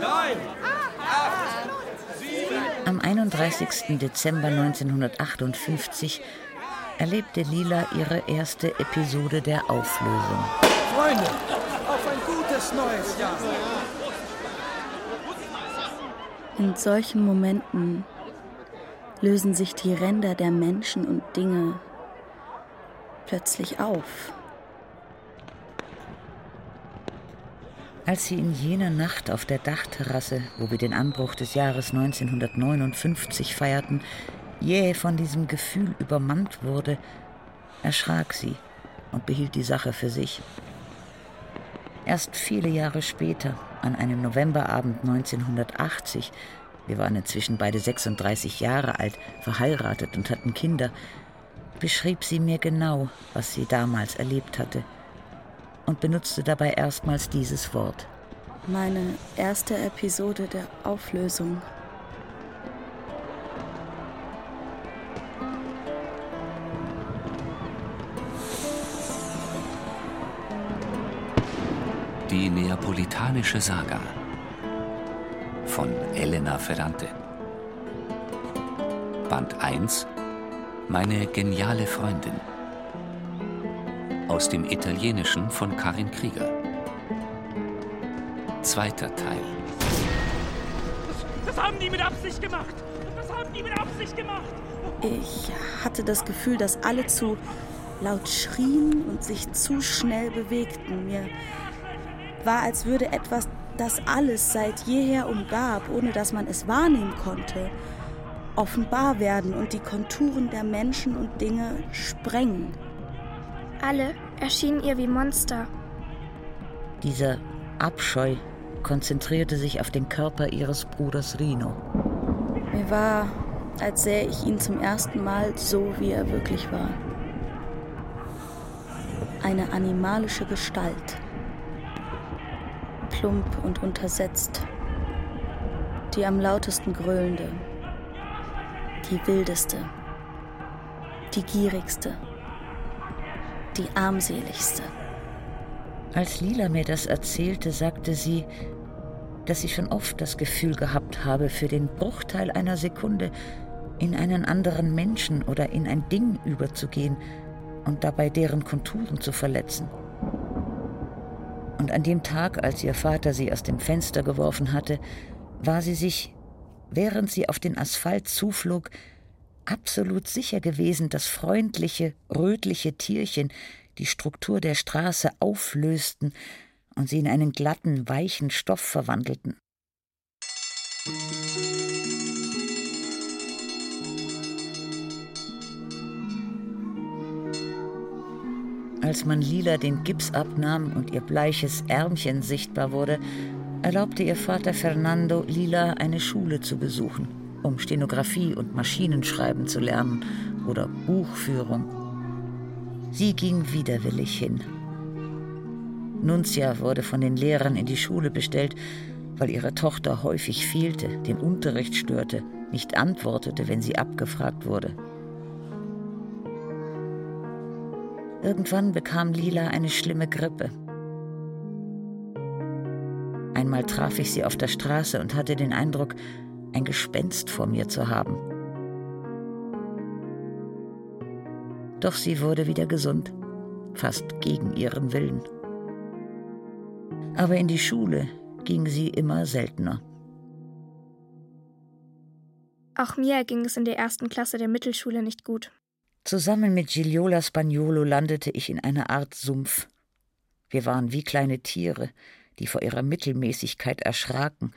neun, acht, sieben. Am 31. Dezember 1958 erlebte Lila ihre erste Episode der Auflösung. Freunde, auf ein gutes neues Jahr. In solchen Momenten lösen sich die Ränder der Menschen und Dinge plötzlich auf. Als sie in jener Nacht auf der Dachterrasse, wo wir den Anbruch des Jahres 1959 feierten, jäh von diesem Gefühl übermannt wurde, erschrak sie und behielt die Sache für sich. Erst viele Jahre später, an einem Novemberabend 1980, wir waren inzwischen beide 36 Jahre alt, verheiratet und hatten Kinder, beschrieb sie mir genau, was sie damals erlebt hatte und benutzte dabei erstmals dieses Wort. Meine erste Episode der Auflösung. Die neapolitanische Saga von Elena Ferrante. Band 1 Meine geniale Freundin aus dem Italienischen von Karin Krieger. Zweiter Teil. Das, das haben die mit Absicht gemacht. Das haben die mit Absicht gemacht. Ich hatte das Gefühl, dass alle zu laut schrien und sich zu schnell bewegten. Mir war, als würde etwas, das alles seit jeher umgab, ohne dass man es wahrnehmen konnte, offenbar werden und die Konturen der Menschen und Dinge sprengen. Alle erschienen ihr wie Monster. Dieser Abscheu konzentrierte sich auf den Körper ihres Bruders Rino. Mir war, als sähe ich ihn zum ersten Mal so, wie er wirklich war. Eine animalische Gestalt. Plump und untersetzt. Die am lautesten gröhlende. Die wildeste. Die gierigste die armseligste. Als Lila mir das erzählte, sagte sie, dass sie schon oft das Gefühl gehabt habe, für den Bruchteil einer Sekunde in einen anderen Menschen oder in ein Ding überzugehen und dabei deren Konturen zu verletzen. Und an dem Tag, als ihr Vater sie aus dem Fenster geworfen hatte, war sie sich, während sie auf den Asphalt zuflog, absolut sicher gewesen, dass freundliche, rötliche Tierchen die Struktur der Straße auflösten und sie in einen glatten, weichen Stoff verwandelten. Als man Lila den Gips abnahm und ihr bleiches Ärmchen sichtbar wurde, erlaubte ihr Vater Fernando Lila eine Schule zu besuchen um Stenografie und Maschinenschreiben zu lernen oder Buchführung. Sie ging widerwillig hin. Nunzia wurde von den Lehrern in die Schule bestellt, weil ihre Tochter häufig fehlte, den Unterricht störte, nicht antwortete, wenn sie abgefragt wurde. Irgendwann bekam Lila eine schlimme Grippe. Einmal traf ich sie auf der Straße und hatte den Eindruck, ein Gespenst vor mir zu haben. Doch sie wurde wieder gesund, fast gegen ihren Willen. Aber in die Schule ging sie immer seltener. Auch mir ging es in der ersten Klasse der Mittelschule nicht gut. Zusammen mit Giliola Spagnolo landete ich in einer Art Sumpf. Wir waren wie kleine Tiere, die vor ihrer Mittelmäßigkeit erschraken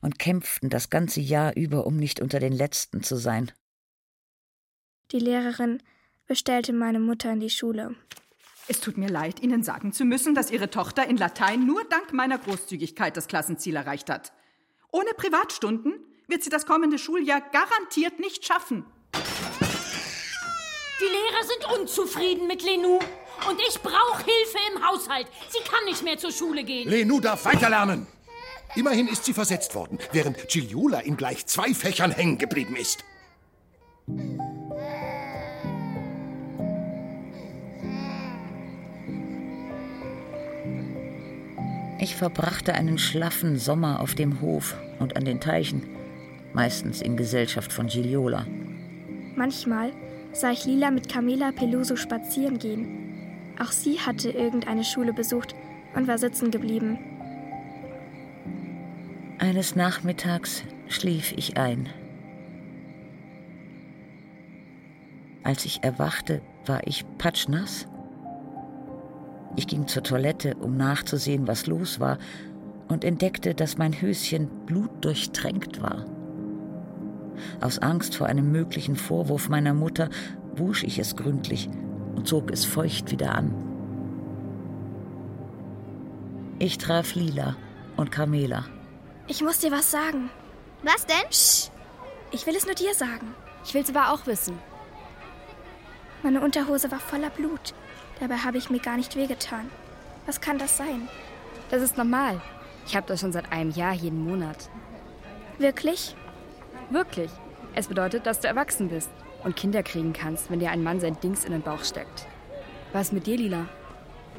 und kämpften das ganze Jahr über, um nicht unter den Letzten zu sein. Die Lehrerin bestellte meine Mutter in die Schule. Es tut mir leid, Ihnen sagen zu müssen, dass Ihre Tochter in Latein nur dank meiner Großzügigkeit das Klassenziel erreicht hat. Ohne Privatstunden wird sie das kommende Schuljahr garantiert nicht schaffen. Die Lehrer sind unzufrieden mit Lenou. Und ich brauche Hilfe im Haushalt. Sie kann nicht mehr zur Schule gehen. Lenou darf weiterlernen. Immerhin ist sie versetzt worden, während Giuliola in gleich zwei Fächern hängen geblieben ist. Ich Ich verbrachte einen schlaffen Sommer auf dem Hof und an den Teichen, meistens in Gesellschaft von Giliola. Manchmal sah ich Lila mit Camilla Peluso spazieren gehen. Auch sie hatte irgendeine Schule besucht und war sitzen geblieben. Eines Nachmittags schlief ich ein. Als ich erwachte, war ich patschnass. Ich ging zur Toilette, um nachzusehen, was los war, und entdeckte, dass mein Höschen blutdurchtränkt war. Aus Angst vor einem möglichen Vorwurf meiner Mutter wusch ich es gründlich und zog es feucht wieder an. Ich traf Lila und Carmela. Ich muss dir was sagen. Was denn? Psst. Ich will es nur dir sagen. Ich will es aber auch wissen. Meine Unterhose war voller Blut. Dabei habe ich mir gar nicht wehgetan. Was kann das sein? Das ist normal. Ich habe das schon seit einem Jahr jeden Monat. Wirklich? Wirklich. Es bedeutet, dass du erwachsen bist und Kinder kriegen kannst, wenn dir ein Mann sein Dings in den Bauch steckt. Was mit dir, Lila?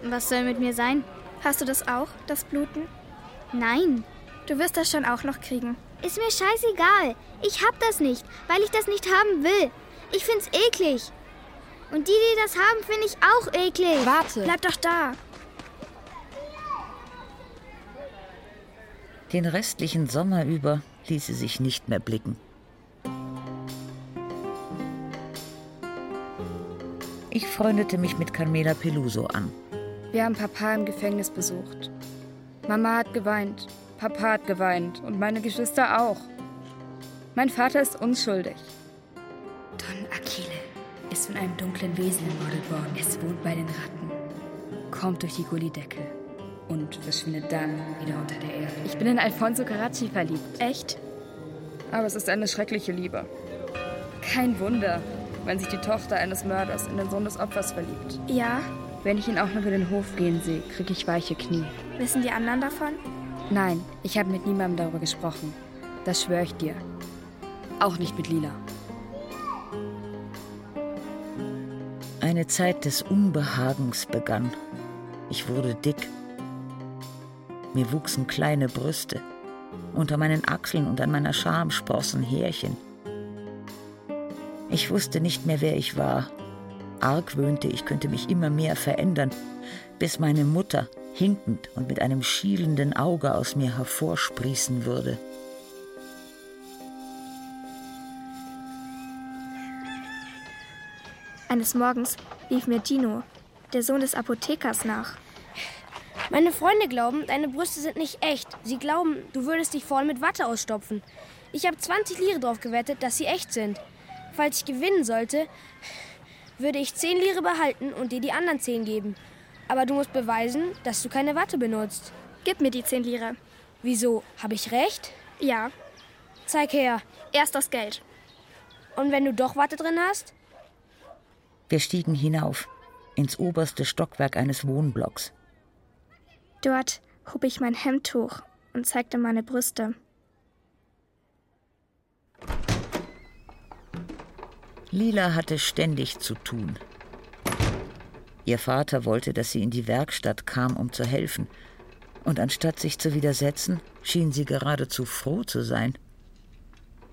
Was soll mit mir sein? Hast du das auch, das Bluten? Nein. Du wirst das schon auch noch kriegen. Ist mir scheißegal. Ich hab das nicht, weil ich das nicht haben will. Ich find's eklig. Und die, die das haben, finde ich auch eklig. Warte. Bleib doch da. Den restlichen Sommer über ließ sie sich nicht mehr blicken. Ich freundete mich mit Carmela Peluso an. Wir haben Papa im Gefängnis besucht. Mama hat geweint, Papa hat geweint und meine Geschwister auch. Mein Vater ist unschuldig. Don Achille ist von einem dunklen Wesen ermordet worden. Es wohnt bei den Ratten, kommt durch die Gullidecke und verschwindet dann wieder unter der Erde. Ich bin in Alfonso Caracci verliebt. Echt? Aber es ist eine schreckliche Liebe. Kein Wunder, wenn sich die Tochter eines Mörders in den Sohn des Opfers verliebt. Ja? Wenn ich ihn auch noch über den Hof gehen sehe, kriege ich weiche Knie. Wissen die anderen davon? Nein, ich habe mit niemandem darüber gesprochen. Das schwöre ich dir. Auch nicht mit Lila. Eine Zeit des Unbehagens begann. Ich wurde dick. Mir wuchsen kleine Brüste. Unter meinen Achseln und an meiner Scham sprossen Härchen. Ich wusste nicht mehr, wer ich war. Argwöhnte, ich könnte mich immer mehr verändern, bis meine Mutter hinkend und mit einem schielenden Auge aus mir hervorsprießen würde. Eines Morgens lief mir Gino, der Sohn des Apothekers, nach. Meine Freunde glauben, deine Brüste sind nicht echt. Sie glauben, du würdest dich voll mit Watte ausstopfen. Ich habe 20 Lire drauf gewettet, dass sie echt sind. Falls ich gewinnen sollte, würde ich 10 Lire behalten und dir die anderen 10 geben. Aber du musst beweisen, dass du keine Watte benutzt. Gib mir die 10 Lire. Wieso? Habe ich recht? Ja. Zeig her. Erst das Geld. Und wenn du doch Watte drin hast? Wir stiegen hinauf, ins oberste Stockwerk eines Wohnblocks. Dort hob ich mein Hemd hoch und zeigte meine Brüste. Lila hatte ständig zu tun. Ihr Vater wollte, dass sie in die Werkstatt kam, um zu helfen. Und anstatt sich zu widersetzen, schien sie geradezu froh zu sein.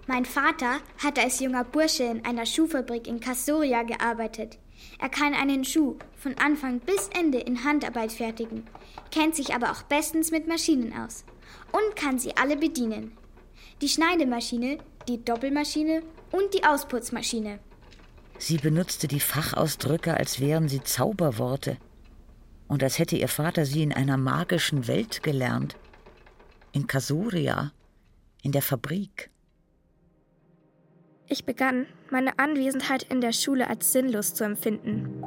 Mein Vater hatte als junger Bursche in einer Schuhfabrik in Castoria gearbeitet. Er kann einen Schuh von Anfang bis Ende in Handarbeit fertigen, kennt sich aber auch bestens mit Maschinen aus und kann sie alle bedienen. Die Schneidemaschine, die Doppelmaschine und die Ausputzmaschine. Sie benutzte die Fachausdrücke, als wären sie Zauberworte. Und als hätte ihr Vater sie in einer magischen Welt gelernt. In Kasuria, in der Fabrik. Ich begann, meine Anwesenheit in der Schule als sinnlos zu empfinden.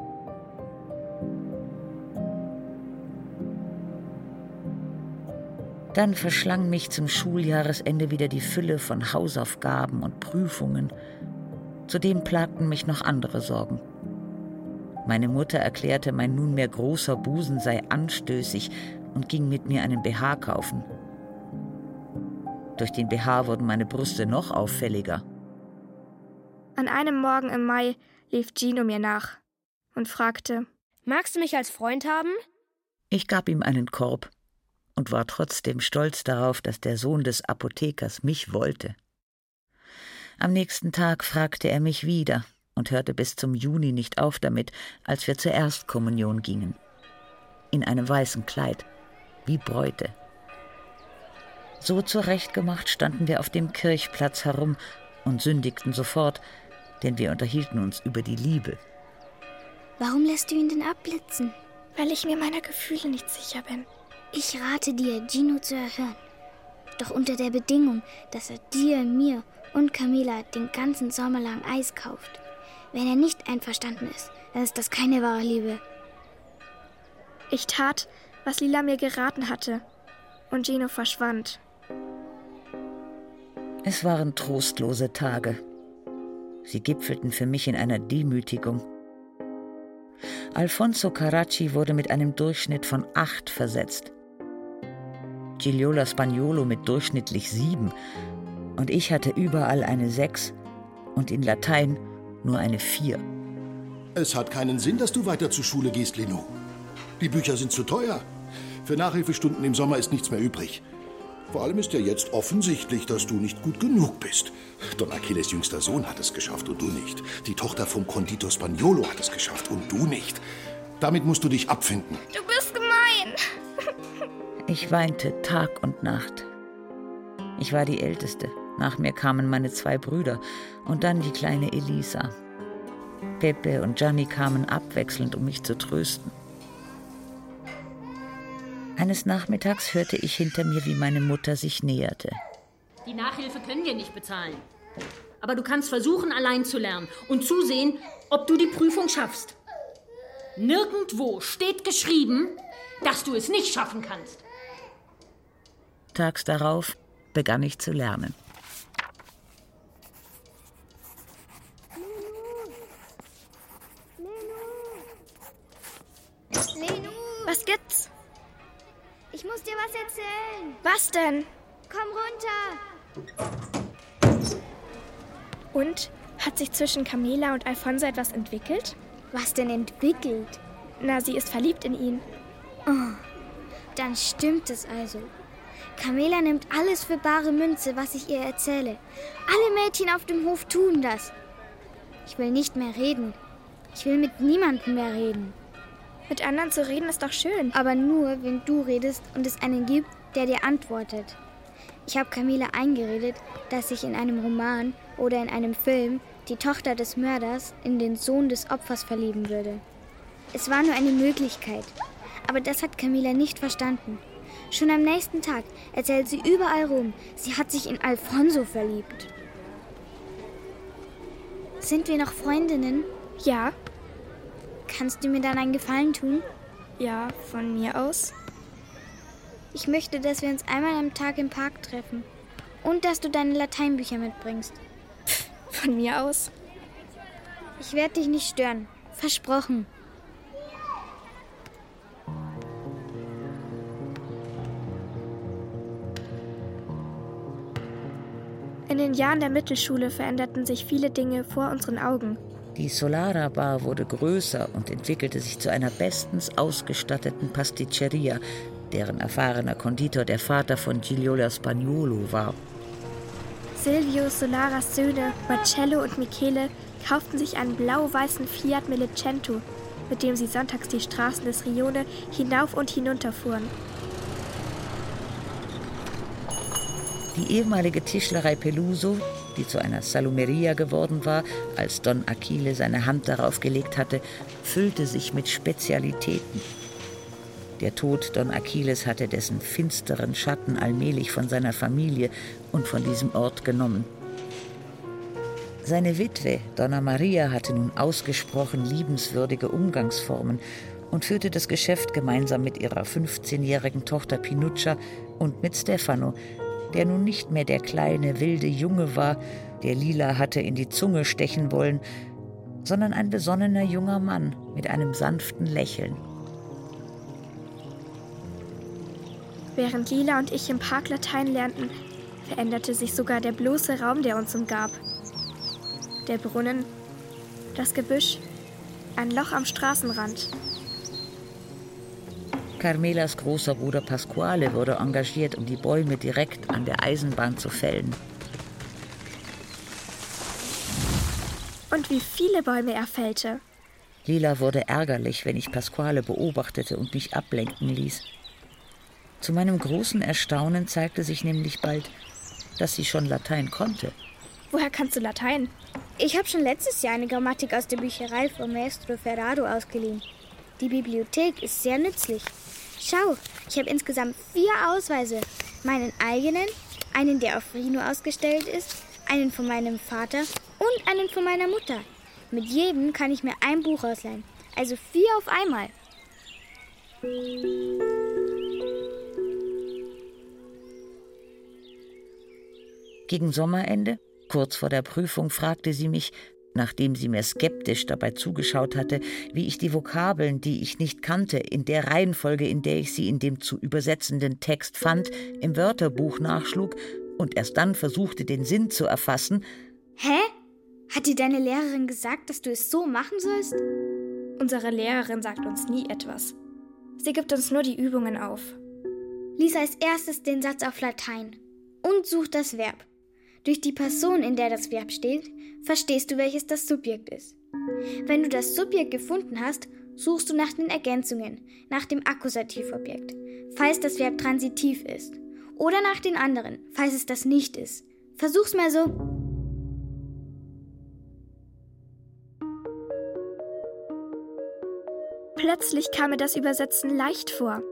Dann verschlang mich zum Schuljahresende wieder die Fülle von Hausaufgaben und Prüfungen. Zudem plagten mich noch andere Sorgen. Meine Mutter erklärte, mein nunmehr großer Busen sei anstößig und ging mit mir einen BH kaufen. Durch den BH wurden meine Brüste noch auffälliger. An einem Morgen im Mai lief Gino mir nach und fragte: Magst du mich als Freund haben? Ich gab ihm einen Korb und war trotzdem stolz darauf, dass der Sohn des Apothekers mich wollte. Am nächsten Tag fragte er mich wieder und hörte bis zum Juni nicht auf damit, als wir zur Erstkommunion gingen. In einem weißen Kleid, wie Bräute. So zurechtgemacht standen wir auf dem Kirchplatz herum und sündigten sofort, denn wir unterhielten uns über die Liebe. Warum lässt du ihn denn abblitzen? Weil ich mir meiner Gefühle nicht sicher bin. Ich rate dir, Gino zu erhören. Doch unter der Bedingung, dass er dir, mir und Camila den ganzen Sommer lang Eis kauft. Wenn er nicht einverstanden ist, dann ist das keine wahre Liebe. Ich tat, was Lila mir geraten hatte, und Gino verschwand. Es waren trostlose Tage. Sie gipfelten für mich in einer Demütigung. Alfonso Caracci wurde mit einem Durchschnitt von acht versetzt. Gigliola Spagnolo mit durchschnittlich sieben und ich hatte überall eine sechs und in Latein nur eine vier. Es hat keinen Sinn, dass du weiter zur Schule gehst, Lino. Die Bücher sind zu teuer. Für Nachhilfestunden im Sommer ist nichts mehr übrig. Vor allem ist ja jetzt offensichtlich, dass du nicht gut genug bist. Don Achilles jüngster Sohn hat es geschafft und du nicht. Die Tochter vom Conditor Spagnolo hat es geschafft und du nicht. Damit musst du dich abfinden. Du bist gemein. Ich weinte Tag und Nacht. Ich war die Älteste. Nach mir kamen meine zwei Brüder und dann die kleine Elisa. Pepe und Gianni kamen abwechselnd, um mich zu trösten. Eines Nachmittags hörte ich hinter mir, wie meine Mutter sich näherte. Die Nachhilfe können wir nicht bezahlen. Aber du kannst versuchen, allein zu lernen und zusehen, ob du die Prüfung schaffst. Nirgendwo steht geschrieben, dass du es nicht schaffen kannst. Tags darauf begann ich zu lernen. Lenu! Was gibt's? Ich muss dir was erzählen. Was denn? Komm runter. Und? Hat sich zwischen Camila und Alfonso etwas entwickelt? Was denn entwickelt? Na, sie ist verliebt in ihn. Oh, dann stimmt es also. Camilla nimmt alles für bare Münze, was ich ihr erzähle. Alle Mädchen auf dem Hof tun das. Ich will nicht mehr reden. Ich will mit niemandem mehr reden. Mit anderen zu reden ist doch schön. Aber nur, wenn du redest und es einen gibt, der dir antwortet. Ich habe Camilla eingeredet, dass sich in einem Roman oder in einem Film die Tochter des Mörders in den Sohn des Opfers verlieben würde. Es war nur eine Möglichkeit. Aber das hat Camilla nicht verstanden. Schon am nächsten Tag erzählt sie überall rum, sie hat sich in Alfonso verliebt. Sind wir noch Freundinnen? Ja. Kannst du mir dann einen Gefallen tun? Ja, von mir aus. Ich möchte, dass wir uns einmal am Tag im Park treffen. Und dass du deine Lateinbücher mitbringst. Von mir aus. Ich werde dich nicht stören. Versprochen. Den Jahren der Mittelschule veränderten sich viele Dinge vor unseren Augen. Die Solara Bar wurde größer und entwickelte sich zu einer bestens ausgestatteten Pasticceria, deren erfahrener Konditor der Vater von Gigliola Spagnolo war. Silvio Solaras Söhne, Marcello und Michele, kauften sich einen blau-weißen Fiat Melicento, mit dem sie sonntags die Straßen des Rione hinauf und hinunter fuhren. Die ehemalige Tischlerei Peluso, die zu einer Salumeria geworden war, als Don Achille seine Hand darauf gelegt hatte, füllte sich mit Spezialitäten. Der Tod Don Achilles hatte dessen finsteren Schatten allmählich von seiner Familie und von diesem Ort genommen. Seine Witwe, Donna Maria, hatte nun ausgesprochen liebenswürdige Umgangsformen und führte das Geschäft gemeinsam mit ihrer 15-jährigen Tochter Pinuccia und mit Stefano, der nun nicht mehr der kleine, wilde Junge war, der Lila hatte in die Zunge stechen wollen, sondern ein besonnener junger Mann mit einem sanften Lächeln. Während Lila und ich im Park Latein lernten, veränderte sich sogar der bloße Raum, der uns umgab. Der Brunnen, das Gebüsch, ein Loch am Straßenrand. Carmelas großer Bruder Pasquale wurde engagiert, um die Bäume direkt an der Eisenbahn zu fällen. Und wie viele Bäume er fällte. Lila wurde ärgerlich, wenn ich Pasquale beobachtete und mich ablenken ließ. Zu meinem großen Erstaunen zeigte sich nämlich bald, dass sie schon Latein konnte. Woher kannst du Latein? Ich habe schon letztes Jahr eine Grammatik aus der Bücherei von Maestro Ferraro ausgeliehen. Die Bibliothek ist sehr nützlich. Schau, ich habe insgesamt vier Ausweise. Meinen eigenen, einen, der auf Rino ausgestellt ist, einen von meinem Vater und einen von meiner Mutter. Mit jedem kann ich mir ein Buch ausleihen. Also vier auf einmal. Gegen Sommerende, kurz vor der Prüfung, fragte sie mich, nachdem sie mir skeptisch dabei zugeschaut hatte, wie ich die Vokabeln, die ich nicht kannte, in der Reihenfolge, in der ich sie in dem zu übersetzenden Text fand, im Wörterbuch nachschlug und erst dann versuchte, den Sinn zu erfassen. Hä? Hat dir deine Lehrerin gesagt, dass du es so machen sollst? Unsere Lehrerin sagt uns nie etwas. Sie gibt uns nur die Übungen auf. Lies als erstes den Satz auf Latein und such das Verb. Durch die Person, in der das Verb steht, verstehst du, welches das Subjekt ist. Wenn du das Subjekt gefunden hast, suchst du nach den Ergänzungen, nach dem Akkusativobjekt, falls das Verb transitiv ist, oder nach den anderen, falls es das nicht ist. Versuch's mal so. Plötzlich kam mir das Übersetzen leicht vor.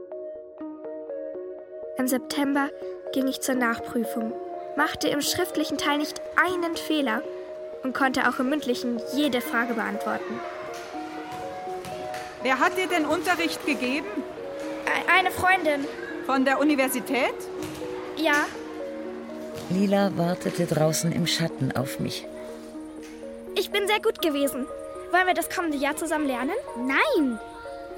Im September ging ich zur Nachprüfung, machte im schriftlichen Teil nicht einen Fehler und konnte auch im mündlichen jede Frage beantworten. Wer hat dir den Unterricht gegeben? Eine Freundin. Von der Universität? Ja. Lila wartete draußen im Schatten auf mich. Ich bin sehr gut gewesen. Wollen wir das kommende Jahr zusammen lernen? Nein,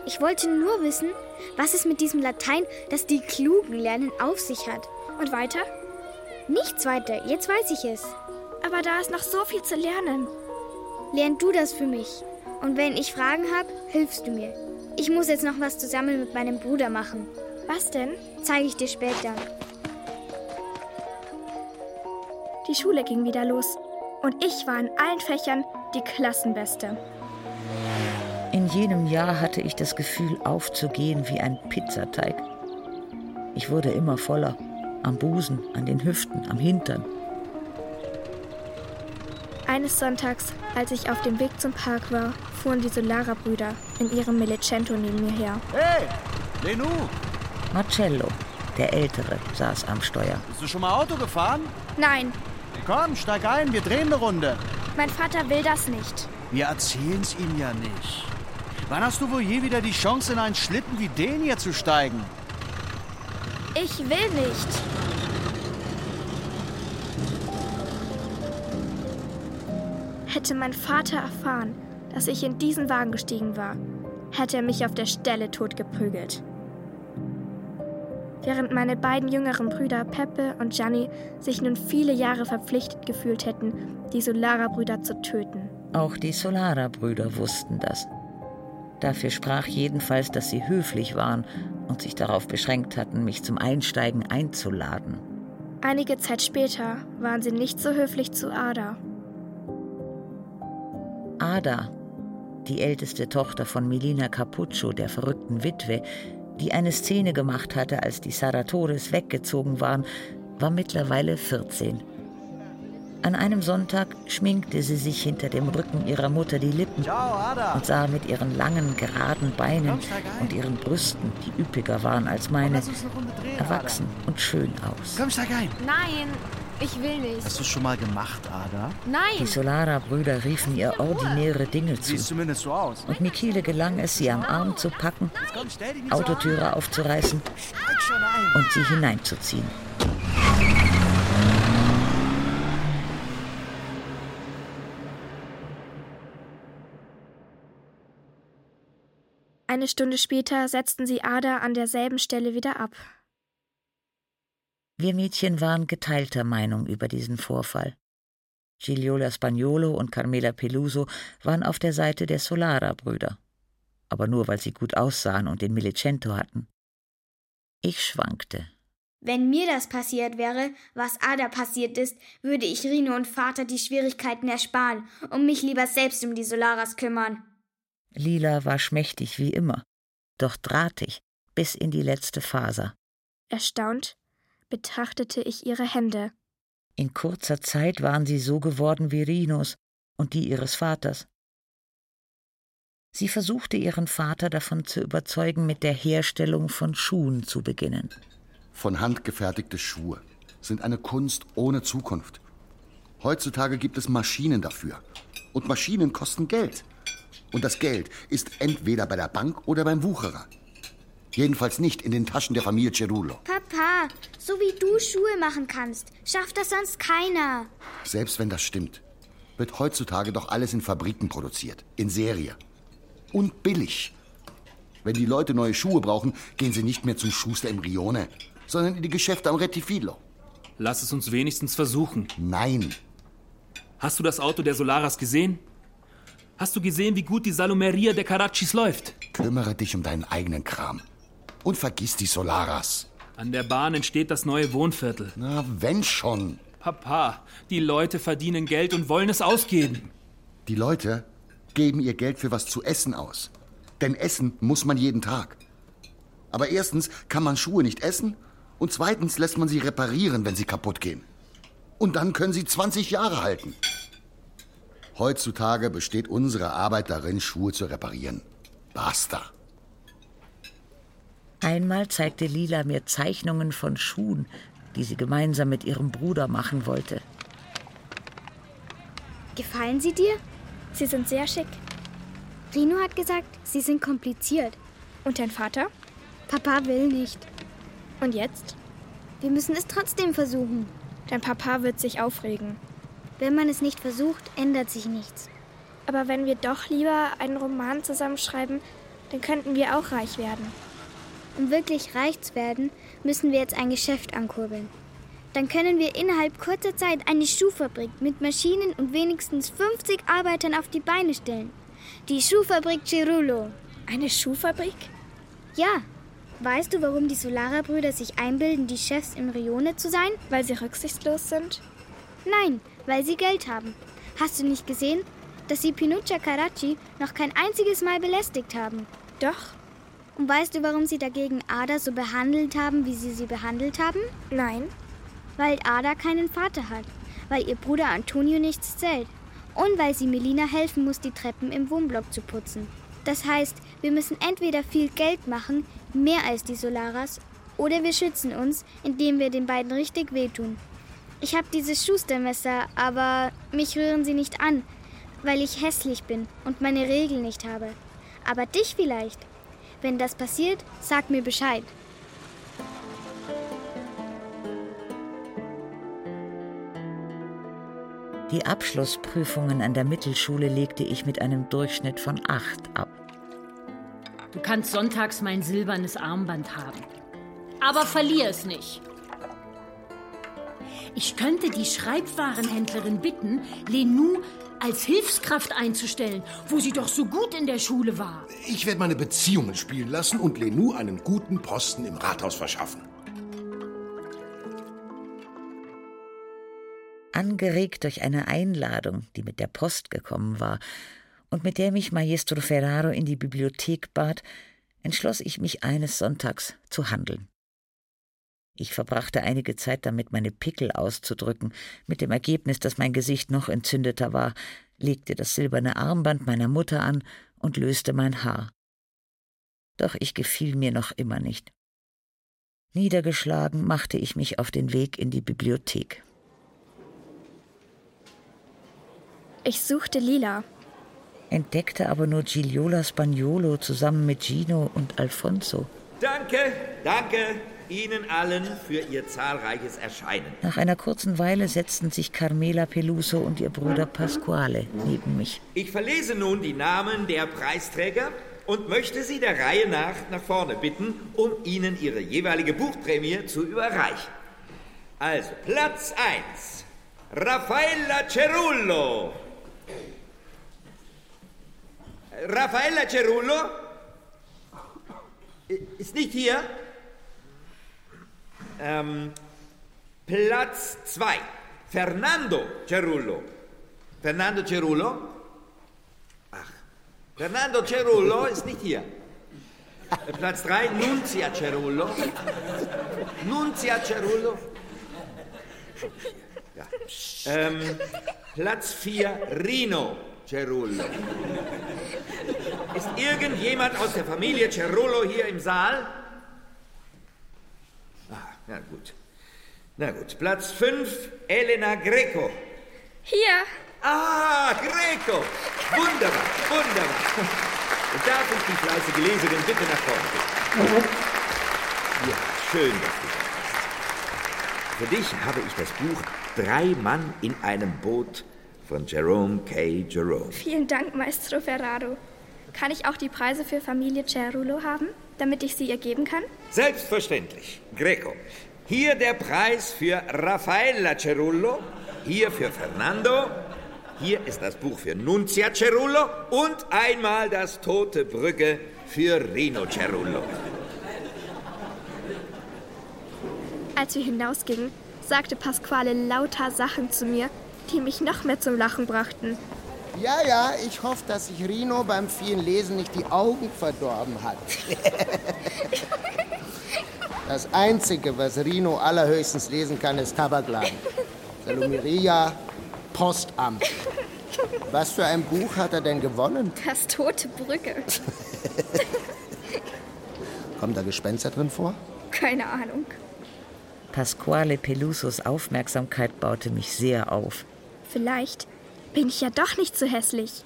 ich wollte nur wissen, was es mit diesem Latein, das die Klugen lernen, auf sich hat. Und weiter? Nichts weiter, jetzt weiß ich es. Aber da ist noch so viel zu lernen. Lern du das für mich. Und wenn ich Fragen habe, hilfst du mir. Ich muss jetzt noch was zusammen mit meinem Bruder machen. Was denn? Zeige ich dir später. Die Schule ging wieder los. Und ich war in allen Fächern die Klassenbeste. In jenem Jahr hatte ich das Gefühl, aufzugehen wie ein Pizzateig. Ich wurde immer voller, am Busen, an den Hüften, am Hintern. Eines Sonntags, als ich auf dem Weg zum Park war, fuhren die Solara-Brüder in ihrem Melicento neben mir her. Hey, Lenu! Marcello, der Ältere, saß am Steuer. Bist du schon mal Auto gefahren? Nein. Komm, steig ein, wir drehen eine Runde. Mein Vater will das nicht. Wir erzählen's ihm ja nicht. Wann hast du wohl je wieder die Chance, in einen Schlitten wie den hier zu steigen? Ich will nicht. Hätte mein Vater erfahren, dass ich in diesen Wagen gestiegen war, hätte er mich auf der Stelle totgeprügelt. Während meine beiden jüngeren Brüder Peppe und Gianni sich nun viele Jahre verpflichtet gefühlt hätten, die Solara-Brüder zu töten. Auch die Solara-Brüder wussten das. Dafür sprach jedenfalls, dass sie höflich waren und sich darauf beschränkt hatten, mich zum Einsteigen einzuladen. Einige Zeit später waren sie nicht so höflich zu Ada. Ada, die älteste Tochter von Melina Capuccio, der verrückten Witwe, die eine Szene gemacht hatte, als die Saratores weggezogen waren, war mittlerweile 14. An einem Sonntag schminkte sie sich hinter dem Rücken ihrer Mutter die Lippen und sah mit ihren langen, geraden Beinen und ihren Brüsten, die üppiger waren als meine, erwachsen und schön aus. Komm, steig ein. Nein, ich will nicht. Hast du schon mal gemacht, Ada? Nein. Die Solara-Brüder riefen ihr ordinäre Dinge zu. Siehst zumindest so aus. Und Michele gelang es, sie am Arm zu packen, Autotüre aufzureißen und sie hineinzuziehen. Eine Stunde später setzten sie Ada an derselben Stelle wieder ab. Wir Mädchen waren geteilter Meinung über diesen Vorfall. Gigliola Spagnolo und Carmela Peluso waren auf der Seite der Solara-Brüder. Aber nur, weil sie gut aussahen und den Millicento hatten. Ich schwankte. Wenn mir das passiert wäre, was Ada passiert ist, würde ich Rino und Vater die Schwierigkeiten ersparen und mich lieber selbst um die Solaras kümmern. Lila war schmächtig wie immer, doch drahtig bis in die letzte Faser. Erstaunt betrachtete ich ihre Hände. In kurzer Zeit waren sie so geworden wie Rinos und die ihres Vaters. Sie versuchte ihren Vater davon zu überzeugen, mit der Herstellung von Schuhen zu beginnen. Von Hand gefertigte Schuhe sind eine Kunst ohne Zukunft. Heutzutage gibt es Maschinen dafür. Und Maschinen kosten Geld. Und das Geld ist entweder bei der Bank oder beim Wucherer. Jedenfalls nicht in den Taschen der Familie Cerullo. Papa, so wie du Schuhe machen kannst, schafft das sonst keiner. Selbst wenn das stimmt, wird heutzutage doch alles in Fabriken produziert, in Serie. Und billig. Wenn die Leute neue Schuhe brauchen, gehen sie nicht mehr zum Schuster im Rione, sondern in die Geschäfte am Retifilo. Lass es uns wenigstens versuchen. Nein. Hast du das Auto der Solaras gesehen? Hast du gesehen, wie gut die Salomeria der Caraccis läuft? Kümmere dich um deinen eigenen Kram. Und vergiss die Solaras. An der Bahn entsteht das neue Wohnviertel. Na, wenn schon. Papa, die Leute verdienen Geld und wollen es ausgeben. Die Leute geben ihr Geld für was zu essen aus. Denn essen muss man jeden Tag. Aber erstens kann man Schuhe nicht essen und zweitens lässt man sie reparieren, wenn sie kaputt gehen. Und dann können sie 20 Jahre halten. Heutzutage besteht unsere Arbeit darin, Schuhe zu reparieren. Basta. Einmal zeigte Lila mir Zeichnungen von Schuhen, die sie gemeinsam mit ihrem Bruder machen wollte. Gefallen sie dir? Sie sind sehr schick. Rino hat gesagt, sie sind kompliziert. Und dein Vater? Papa will nicht. Und jetzt? Wir müssen es trotzdem versuchen. Dein Papa wird sich aufregen. Wenn man es nicht versucht, ändert sich nichts. Aber wenn wir doch lieber einen Roman zusammenschreiben, dann könnten wir auch reich werden. Um wirklich reich zu werden, müssen wir jetzt ein Geschäft ankurbeln. Dann können wir innerhalb kurzer Zeit eine Schuhfabrik mit Maschinen und wenigstens 50 Arbeitern auf die Beine stellen. Die Schuhfabrik Cerullo. Eine Schuhfabrik? Ja. Weißt du, warum die Solara-Brüder sich einbilden, die Chefs im Rione zu sein? Weil sie rücksichtslos sind? Nein, weil sie Geld haben. Hast du nicht gesehen, dass sie Pinuccia Caracci noch kein einziges Mal belästigt haben? Doch. Und weißt du, warum sie dagegen Ada so behandelt haben, wie sie sie behandelt haben? Nein. Weil Ada keinen Vater hat, weil ihr Bruder Antonio nichts zählt und weil sie Melina helfen muss, die Treppen im Wohnblock zu putzen. Das heißt, wir müssen entweder viel Geld machen, mehr als die Solaras, oder wir schützen uns, indem wir den beiden richtig wehtun. Ich habe dieses Schustermesser, aber mich rühren sie nicht an, weil ich hässlich bin und meine Regeln nicht habe. Aber dich vielleicht. Wenn das passiert, sag mir Bescheid. Die Abschlussprüfungen an der Mittelschule legte ich mit einem Durchschnitt von acht ab. Du kannst sonntags mein silbernes Armband haben. Aber verlier es nicht. Ich könnte die Schreibwarenhändlerin bitten, Lenou als Hilfskraft einzustellen, wo sie doch so gut in der Schule war. Ich werde meine Beziehungen spielen lassen und Lenou einen guten Posten im Rathaus verschaffen. Angeregt durch eine Einladung, die mit der Post gekommen war und mit der mich Maestro Ferraro in die Bibliothek bat, entschloss ich mich eines Sonntags zu handeln. Ich verbrachte einige Zeit damit, meine Pickel auszudrücken, mit dem Ergebnis, dass mein Gesicht noch entzündeter war, legte das silberne Armband meiner Mutter an und löste mein Haar. Doch ich gefiel mir noch immer nicht. Niedergeschlagen machte ich mich auf den Weg in die Bibliothek. Ich suchte Lila. Entdeckte aber nur Gigliola Spagnolo zusammen mit Gino und Alfonso. Danke, danke Ihnen allen für Ihr zahlreiches Erscheinen. Nach einer kurzen Weile setzten sich Carmela Peluso und ihr Bruder Pasquale neben mich. Ich verlese nun die Namen der Preisträger und möchte Sie der Reihe nach nach vorne bitten, um Ihnen Ihre jeweilige Buchprämie zu überreichen. Also, Platz 1. Raffaella Cerullo. Raffaella Cerullo? Ist nicht hier? Ähm, Platz 2. Fernando Cerullo. Fernando Cerullo? Ach, Fernando Cerullo ist nicht hier. Äh, Platz 3, Nunzia Cerullo. Nunzia Cerullo. Ja. Ähm, Platz 4, Rino Cerullo. Ist irgendjemand aus der Familie Cerullo hier im Saal? Na gut. Na gut, Platz 5, Elena Greco. Hier. Ah, Greco. Wunderbar, wunderbar. Darf ich die fleißige Leserin bitte nach vorne bitten? Ja, schön, dass du da bist. Für dich habe ich das Buch Drei Mann in einem Boot von Jerome K. Jerome. Vielen Dank, Maestro Ferraro. Kann ich auch die Preise für Familie Cerulo haben, damit ich sie ihr geben kann? Selbstverständlich. Greco. Hier der Preis für Raffaella Cerullo, hier für Fernando, hier ist das Buch für Nunzia Cerullo und einmal das Tote Brücke für Rino Cerullo. Als wir hinausgingen, sagte Pasquale lauter Sachen zu mir, die mich noch mehr zum Lachen brachten. Ja, ja, ich hoffe, dass sich Rino beim vielen Lesen nicht die Augen verdorben hat. Das Einzige, was Rino allerhöchstens lesen kann, ist Tabakladen. Salumeria, Postamt. Was für ein Buch hat er denn gewonnen? Das Tote Brücke. Kommen da Gespenster drin vor? Keine Ahnung. Pasquale Pelusos Aufmerksamkeit baute mich sehr auf. Vielleicht bin ich ja doch nicht so hässlich.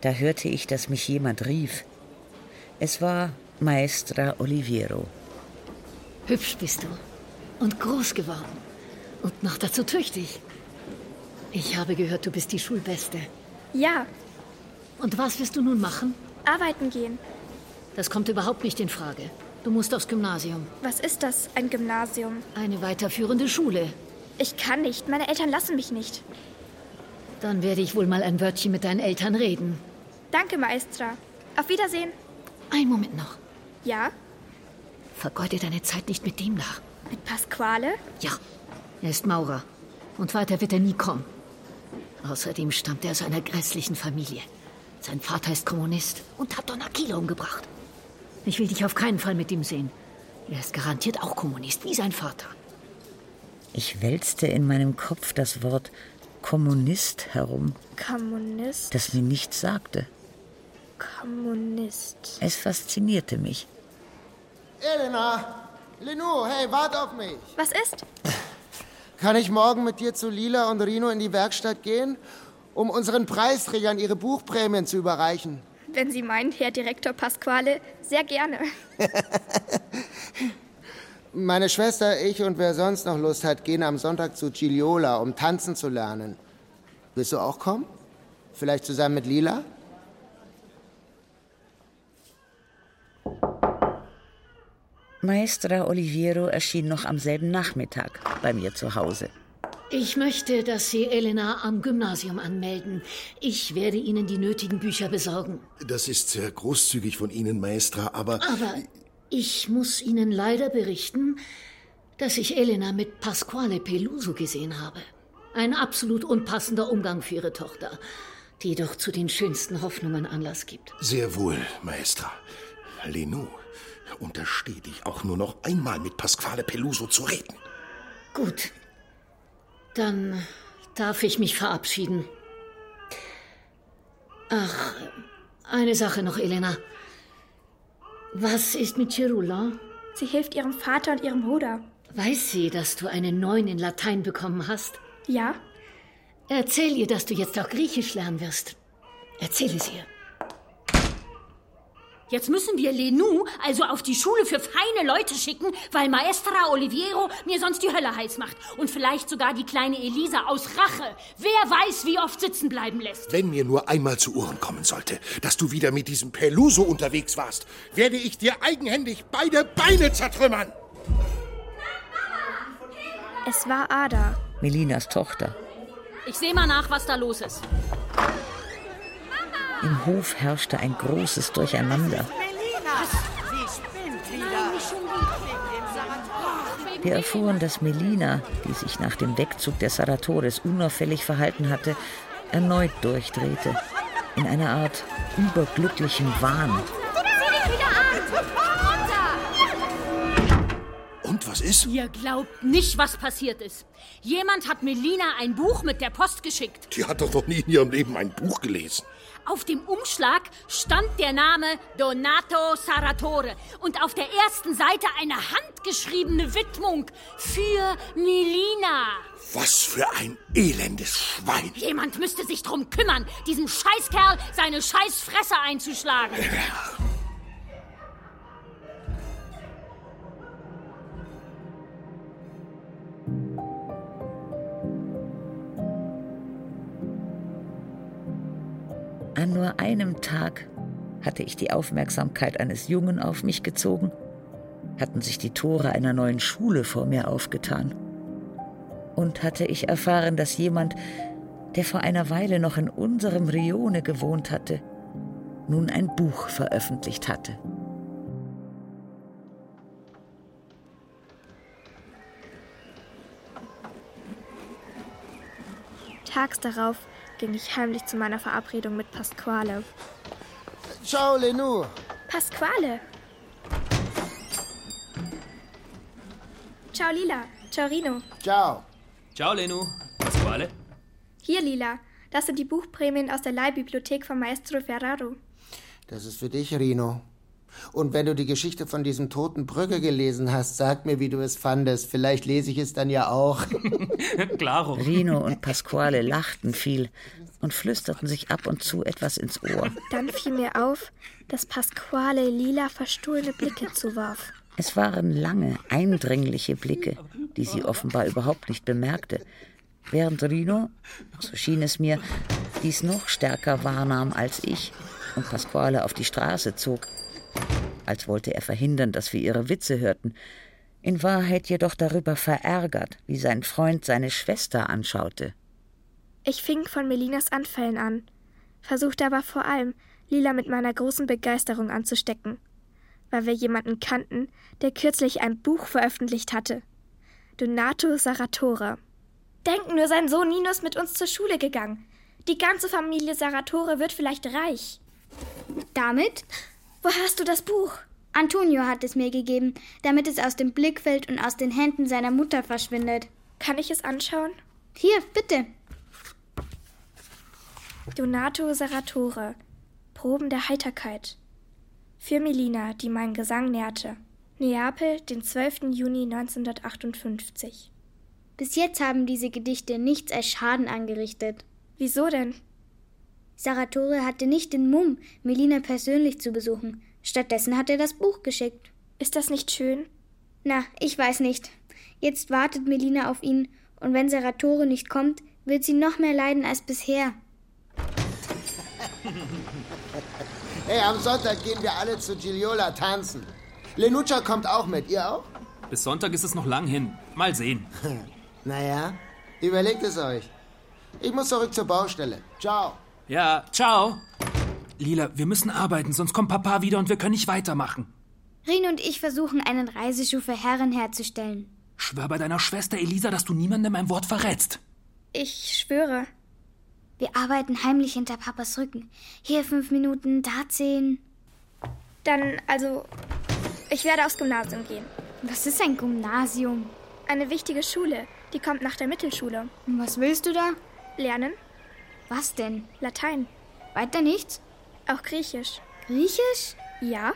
Da hörte ich, dass mich jemand rief. Es war Maestra Oliviero. Hübsch bist du. Und groß geworden. Und noch dazu tüchtig. Ich habe gehört, du bist die Schulbeste. Ja. Und was wirst du nun machen? Arbeiten gehen. Das kommt überhaupt nicht in Frage. Du musst aufs Gymnasium. Was ist das, ein Gymnasium? Eine weiterführende Schule. Ich kann nicht. Meine Eltern lassen mich nicht. Dann werde ich wohl mal ein Wörtchen mit deinen Eltern reden. Danke, Maestra. Auf Wiedersehen. Einen Moment noch. Ja? Vergeude deine Zeit nicht mit dem nach. Mit Pasquale? Ja. Er ist Maurer. Und weiter wird er nie kommen. Außerdem stammt er aus einer grässlichen Familie. Sein Vater ist Kommunist und hat Don Aquila umgebracht. Ich will dich auf keinen Fall mit ihm sehen. Er ist garantiert auch Kommunist, wie sein Vater. Ich wälzte in meinem Kopf das Wort Kommunist herum, Kommunist? das mir nichts sagte. Kommunist. Es faszinierte mich. Elena! Lenou, hey, wart auf mich! Was ist? Kann ich morgen mit dir zu Lila und Rino in die Werkstatt gehen, um unseren Preisträgern ihre Buchprämien zu überreichen? Wenn Sie meinen, Herr Direktor Pasquale, sehr gerne. Meine Schwester, ich und wer sonst noch Lust hat, gehen am Sonntag zu Giliola, um tanzen zu lernen. Willst du auch kommen? Vielleicht zusammen mit Lila? Maestra Oliviero erschien noch am selben Nachmittag bei mir zu Hause. Ich möchte, dass Sie Elena am Gymnasium anmelden. Ich werde Ihnen die nötigen Bücher besorgen. Das ist sehr großzügig von Ihnen, Maestra, aber... Aber ich muss Ihnen leider berichten, dass ich Elena mit Pasquale Peluso gesehen habe. Ein absolut unpassender Umgang für Ihre Tochter, die doch zu den schönsten Hoffnungen Anlass gibt. Sehr wohl, Maestra. Lenou, untersteh dich auch nur noch einmal mit Pasquale Peluso zu reden. Gut. Dann darf ich mich verabschieden. Ach, eine Sache noch, Elena. Was ist mit Cirula? Sie hilft ihrem Vater und ihrem Bruder. Weiß sie, dass du eine Neun in Latein bekommen hast? Ja. Erzähl ihr, dass du jetzt auch Griechisch lernen wirst. Erzähl es ihr. Jetzt müssen wir Lenou also auf die Schule für feine Leute schicken, weil Maestra Oliviero mir sonst die Hölle heiß macht. Und vielleicht sogar die kleine Elisa aus Rache. Wer weiß, wie oft sitzen bleiben lässt. Wenn mir nur einmal zu Ohren kommen sollte, dass du wieder mit diesem Peluso unterwegs warst, werde ich dir eigenhändig beide Beine zertrümmern. Es war Ada. Melinas Tochter. Ich sehe mal nach, was da los ist. Im Hof herrschte ein großes Durcheinander. Wir erfuhren, dass Melina, die sich nach dem Wegzug der Saratores unauffällig verhalten hatte, erneut durchdrehte. In einer Art überglücklichem Wahn. Und was ist? Ihr glaubt nicht, was passiert ist. Jemand hat Melina ein Buch mit der Post geschickt. Die hat doch noch nie in ihrem Leben ein Buch gelesen. Auf dem Umschlag stand der Name Donato Saratore und auf der ersten Seite eine handgeschriebene Widmung für Melina. Was für ein elendes Schwein. Jemand müsste sich drum kümmern, diesem Scheißkerl seine Scheißfresse einzuschlagen. An nur einem Tag hatte ich die Aufmerksamkeit eines Jungen auf mich gezogen, hatten sich die Tore einer neuen Schule vor mir aufgetan. Und hatte ich erfahren, dass jemand, der vor einer Weile noch in unserem Rione gewohnt hatte, nun ein Buch veröffentlicht hatte. Tags darauf ging ich heimlich zu meiner Verabredung mit Pasquale. Ciao, Lenou. Pasquale! Ciao, Lila. Ciao, Rino. Ciao. Ciao, Lenu. Pasquale. Hier, Lila. Das sind die Buchprämien aus der Leihbibliothek von Maestro Ferraro. Das ist für dich, Rino. Und wenn du die Geschichte von diesem toten Brücke gelesen hast, sag mir, wie du es fandest. Vielleicht lese ich es dann ja auch. Claro. Rino und Pasquale lachten viel und flüsterten sich ab und zu etwas ins Ohr. Dann fiel mir auf, dass Pasquale lila verstohlene Blicke zuwarf. Es waren lange, eindringliche Blicke, die sie offenbar überhaupt nicht bemerkte, während Rino, so schien es mir, dies noch stärker wahrnahm als ich und Pasquale auf die Straße zog, als wollte er verhindern, dass wir ihre Witze hörten, in Wahrheit jedoch darüber verärgert, wie sein Freund seine Schwester anschaute. Ich fing von Melinas Anfällen an, versuchte aber vor allem, Lila mit meiner großen Begeisterung anzustecken, weil wir jemanden kannten, der kürzlich ein Buch veröffentlicht hatte. Donato Saratore. Denk nur, sein Sohn Nino ist mit uns zur Schule gegangen. Die ganze Familie Saratore wird vielleicht reich. Damit? Wo hast du das Buch? Antonio hat es mir gegeben, damit es aus dem Blickfeld und aus den Händen seiner Mutter verschwindet. Kann ich es anschauen? Hier, bitte. Donato Saratore. Proben der Heiterkeit. Für Melina, die meinen Gesang nährte. Neapel, den 12. Juni 1958. Bis jetzt haben diese Gedichte nichts als Schaden angerichtet. Wieso denn? Saratore hatte nicht den Mumm, Melina persönlich zu besuchen. Stattdessen hat er das Buch geschickt. Ist das nicht schön? Na, ich weiß nicht. Jetzt wartet Melina auf ihn, und wenn Saratore nicht kommt, wird sie noch mehr leiden als bisher. Hey, am Sonntag gehen wir alle zu Giliola tanzen. Lenuccia kommt auch mit. Ihr auch? Bis Sonntag ist es noch lang hin. Mal sehen. Naja, überlegt es euch. Ich muss zurück zur Baustelle. Ciao. Ja, ciao. Lila, wir müssen arbeiten, sonst kommt Papa wieder und wir können nicht weitermachen. Rin und ich versuchen, einen Reiseschuh für Herren herzustellen. Schwör bei deiner Schwester Elisa, dass du niemandem ein Wort verrätst. Ich schwöre. Wir arbeiten heimlich hinter Papas Rücken. Hier fünf Minuten, da zehn. Dann, also, ich werde aufs Gymnasium gehen. Was ist ein Gymnasium? Eine wichtige Schule. Die kommt nach der Mittelschule. Und was willst du da? Lernen. Was denn? Latein. Weiter nichts? Auch Griechisch. Griechisch? Ja.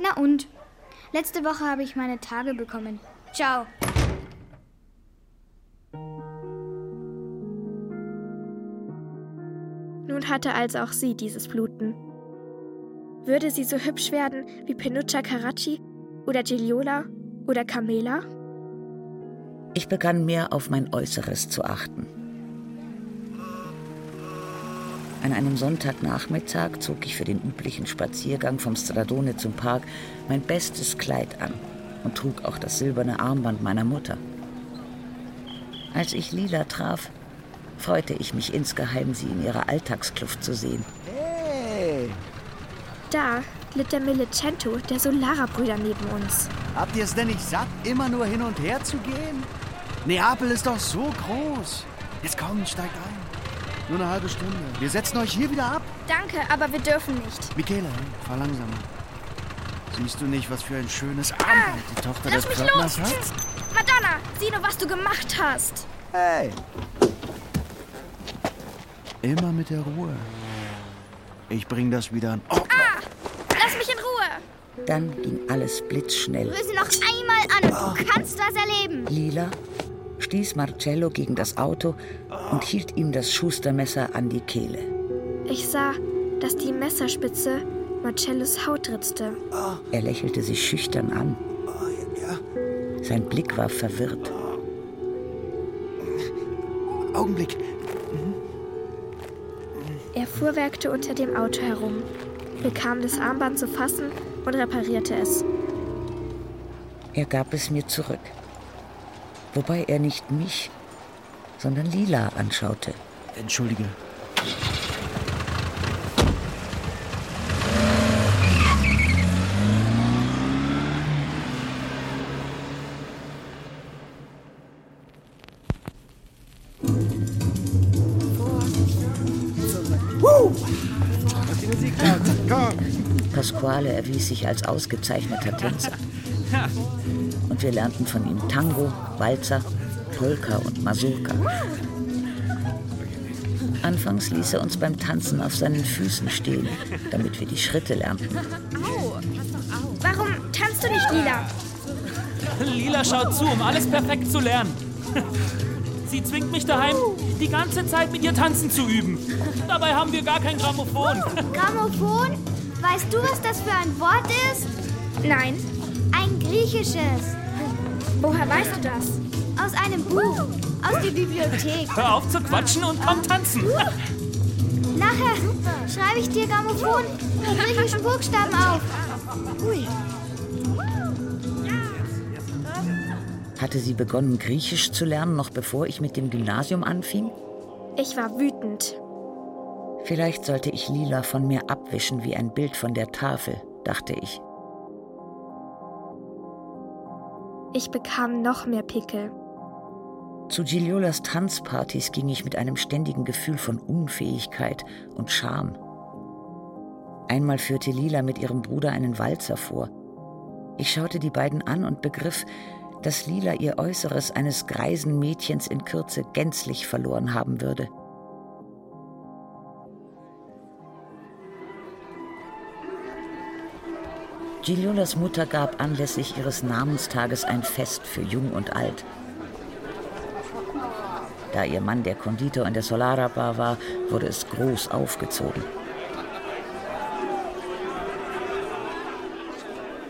Na und? Letzte Woche habe ich meine Tage bekommen. Ciao. Nun hatte also auch sie dieses Bluten. Würde sie so hübsch werden wie Penuccia Caracci oder Giliola oder Carmela? Ich begann mehr auf mein Äußeres zu achten. An einem Sonntagnachmittag zog ich für den üblichen Spaziergang vom Stradone zum Park mein bestes Kleid an und trug auch das silberne Armband meiner Mutter. Als ich Lila traf, freute ich mich insgeheim, sie in ihrer Alltagskluft zu sehen. Hey! Da, litt der Millicento der Solara-Brüder neben uns. Habt ihr es denn nicht satt, immer nur hin und her zu gehen? Neapel ist doch so groß. Jetzt komm, steigt ein. Nur eine halbe Stunde. Wir setzen euch hier wieder ab. Danke, aber wir dürfen nicht. Michele, fahr langsamer. Siehst du nicht, was für ein schönes Armband die Tochter Lass des mich Pförtners los! hat? Madonna, sieh nur, was du gemacht hast. Hey! Immer mit der Ruhe. Ich bring das wieder an. Oh, Ah! Lass mich in Ruhe! Dann ging alles blitzschnell. Rühre sie noch einmal an und du kannst was erleben. Lila stieß Marcello gegen das Auto und hielt ihm das Schustermesser an die Kehle. Ich sah, dass die Messerspitze Marcellos Haut ritzte. Er lächelte sie schüchtern an. Sein Blick war verwirrt. Augenblick. Er fuhrwerkte unter dem Auto herum, bekam das Armband zu fassen und reparierte es. Er gab es mir zurück. Wobei er nicht mich, sondern Lila anschaute. Entschuldige. Pasquale erwies sich als ausgezeichneter Tänzer. Und wir lernten von ihm Tango, Walzer, Polka und Mazurka. Anfangs ließ er uns beim Tanzen auf seinen Füßen stehen, damit wir die Schritte lernten. Warum tanzt du nicht, Lila? Lila schaut zu, um alles perfekt zu lernen. Sie zwingt mich daheim, die ganze Zeit mit ihr tanzen zu üben. Dabei haben wir gar kein Grammophon. Grammophon? Weißt du, was das für ein Wort ist? Nein. Ein griechisches. Woher weißt du das? Aus einem Buch. Aus der Bibliothek. Hör auf zu quatschen und komm tanzen. Nachher schreibe ich dir Grammophon die griechischen Buchstaben auf. Ui. Hatte sie begonnen, Griechisch zu lernen, noch bevor ich mit dem Gymnasium anfing? Ich war wütend. Vielleicht sollte ich Lila von mir abwischen wie ein Bild von der Tafel, dachte ich. Ich bekam noch mehr Pickel. Zu Giliolas Tanzpartys ging ich mit einem ständigen Gefühl von Unfähigkeit und Scham. Einmal führte Lila mit ihrem Bruder einen Walzer vor. Ich schaute die beiden an und begriff, dass Lila ihr Äußeres eines greisen Mädchens in Kürze gänzlich verloren haben würde. Giliolas Mutter gab anlässlich ihres Namenstages ein Fest für Jung und Alt. Da ihr Mann der Konditor in der Solara Bar war, wurde es groß aufgezogen.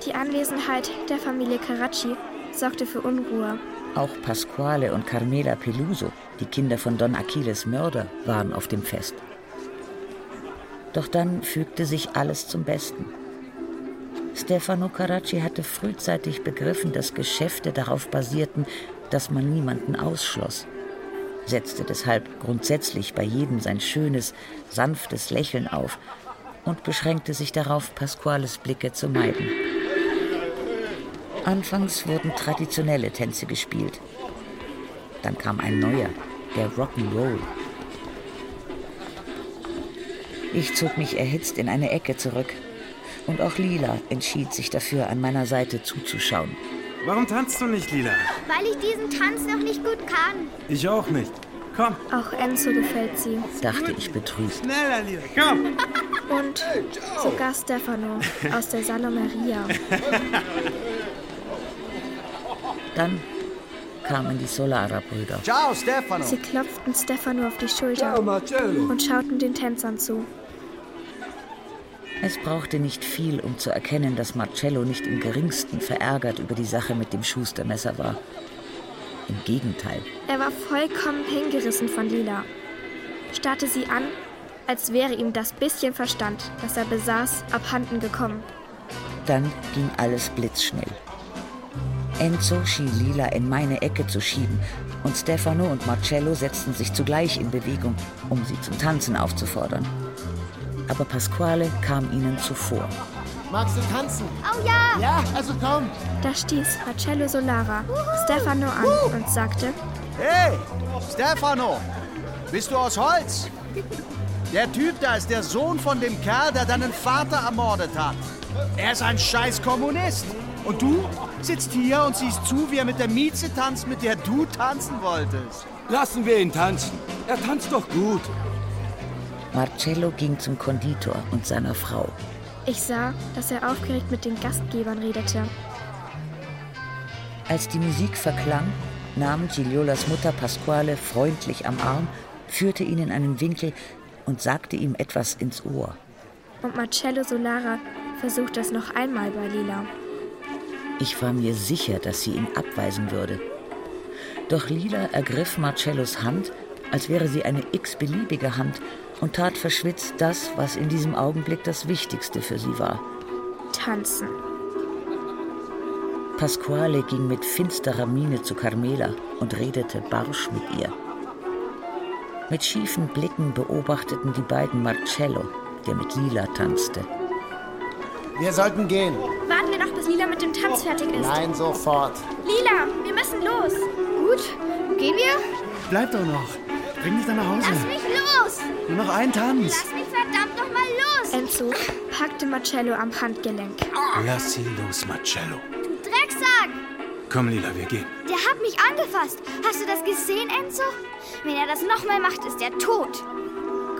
Die Anwesenheit der Familie Caracci sorgte für Unruhe. Auch Pasquale und Carmela Peluso, die Kinder von Don Achilles Mörder, waren auf dem Fest. Doch dann fügte sich alles zum Besten. Stefano Caracci hatte frühzeitig begriffen, dass Geschäfte darauf basierten, dass man niemanden ausschloss, setzte deshalb grundsätzlich bei jedem sein schönes, sanftes Lächeln auf und beschränkte sich darauf, Pasquales Blicke zu meiden. Anfangs wurden traditionelle Tänze gespielt. Dann kam ein neuer, der Rock'n'Roll. Ich zog mich erhitzt in eine Ecke zurück. Und auch Lila entschied sich dafür, an meiner Seite zuzuschauen. Warum tanzt du nicht, Lila? Weil ich diesen Tanz noch nicht gut kann. Ich auch nicht. Komm. Auch Enzo gefällt sie. Dachte ich betrübt. Schneller, Lila, komm. Und sogar Stefano aus der Salomeria. Dann kamen die Solara-Brüder. Ciao, Stefano. Sie klopften Stefano auf die Schulter Ciao, und schauten den Tänzern zu. Es brauchte nicht viel, um zu erkennen, dass Marcello nicht im geringsten verärgert über die Sache mit dem Schustermesser war. Im Gegenteil. Er war vollkommen hingerissen von Lila. Starrte sie an, als wäre ihm das bisschen Verstand, das er besaß, abhanden gekommen. Dann ging alles blitzschnell. Enzo schien Lila in meine Ecke zu schieben und Stefano und Marcello setzten sich zugleich in Bewegung, um sie zum Tanzen aufzufordern. Aber Pasquale kam ihnen zuvor. Magst du tanzen? Oh ja! Ja, also komm. Da stieß Marcello Solara Stefano an und sagte: Hey, Stefano, bist du aus Holz? Der Typ da ist der Sohn von dem Kerl, der deinen Vater ermordet hat. Er ist ein scheiß Kommunist. Und du sitzt hier und siehst zu, wie er mit der Mieze tanzt, mit der du tanzen wolltest. Lassen wir ihn tanzen. Er tanzt doch gut. Marcello ging zum Konditor und seiner Frau. Ich sah, dass er aufgeregt mit den Gastgebern redete. Als die Musik verklang, nahm Giliolas Mutter Pasquale freundlich am Arm, führte ihn in einen Winkel und sagte ihm etwas ins Ohr. Und Marcello Solara versuchte es noch einmal bei Lila. Ich war mir sicher, dass sie ihn abweisen würde. Doch Lila ergriff Marcellos Hand, als wäre sie eine x-beliebige Hand, und tat verschwitzt das, was in diesem Augenblick das Wichtigste für sie war. Tanzen. Pasquale ging mit finsterer Miene zu Carmela und redete barsch mit ihr. Mit schiefen Blicken beobachteten die beiden Marcello, der mit Lila tanzte. Wir sollten gehen. Warten wir noch, bis Lila mit dem Tanz fertig ist. Nein, sofort. Lila, wir müssen los. Gut, gehen wir? Bleib doch noch. Bring dich dann nach Hause. Lass mich los! Nur noch ein Tanz. Lass mich verdammt noch mal los! Enzo packte Marcello am Handgelenk. Lass sie los, Marcello. Du Drecksack! Komm, Lila, wir gehen. Der hat mich angefasst. Hast du das gesehen, Enzo? Wenn er das nochmal macht, ist er tot.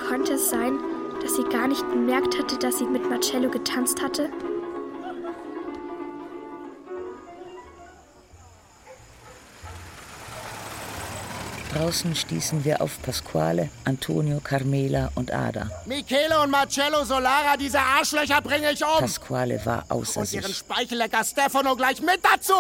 Konnte es sein, dass sie gar nicht bemerkt hatte, dass sie mit Marcello getanzt hatte? Draußen stießen wir auf Pasquale, Antonio, Carmela und Ada. Michele und Marcello Solara, diese Arschlöcher bringe ich um. Pasquale war außer Und sich. ihren Speichellecker Stefano gleich mit dazu.